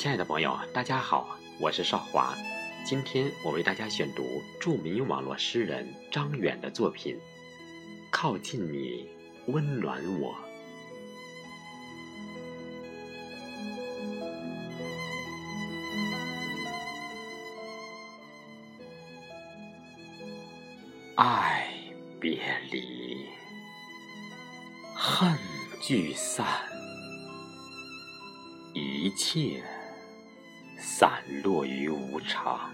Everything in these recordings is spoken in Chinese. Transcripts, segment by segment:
亲爱的朋友，大家好，我是少华。今天我为大家选读著名网络诗人张远的作品《靠近你，温暖我》。爱别离，恨聚散，一切。散落于无常，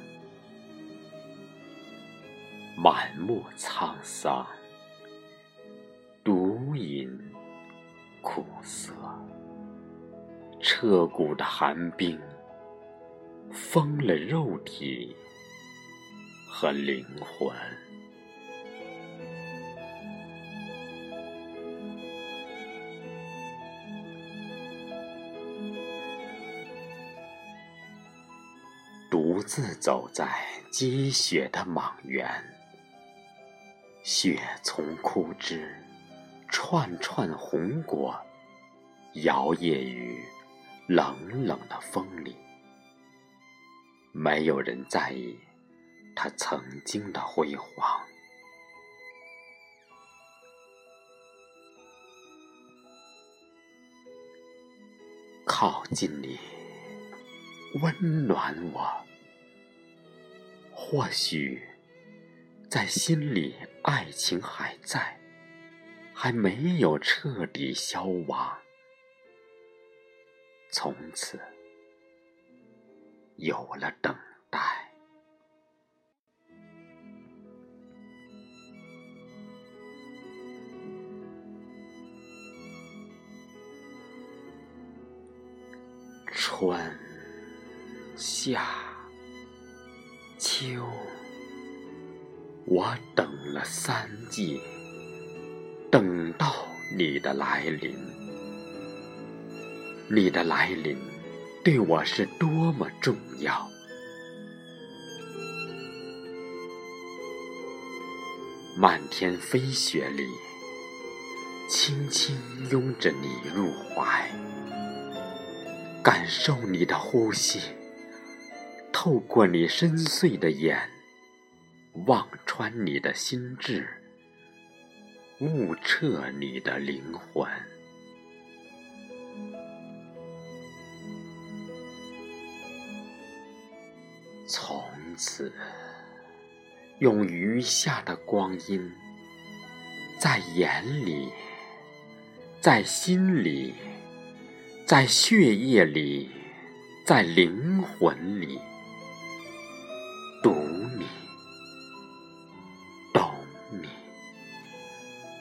满目沧桑，独饮苦涩，彻骨的寒冰，封了肉体和灵魂。独自走在积雪的莽原，雪从枯枝，串串红果，摇曳于冷冷的风里。没有人在意它曾经的辉煌。靠近你，温暖我。或许，在心里，爱情还在，还没有彻底消亡。从此，有了等待。春夏。秋，我等了三季，等到你的来临。你的来临，对我是多么重要！漫天飞雪里，轻轻拥着你入怀，感受你的呼吸。透过你深邃的眼，望穿你的心智，悟彻你的灵魂。从此，用余下的光阴，在眼里，在心里，在血液里，在灵魂里。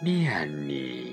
念你。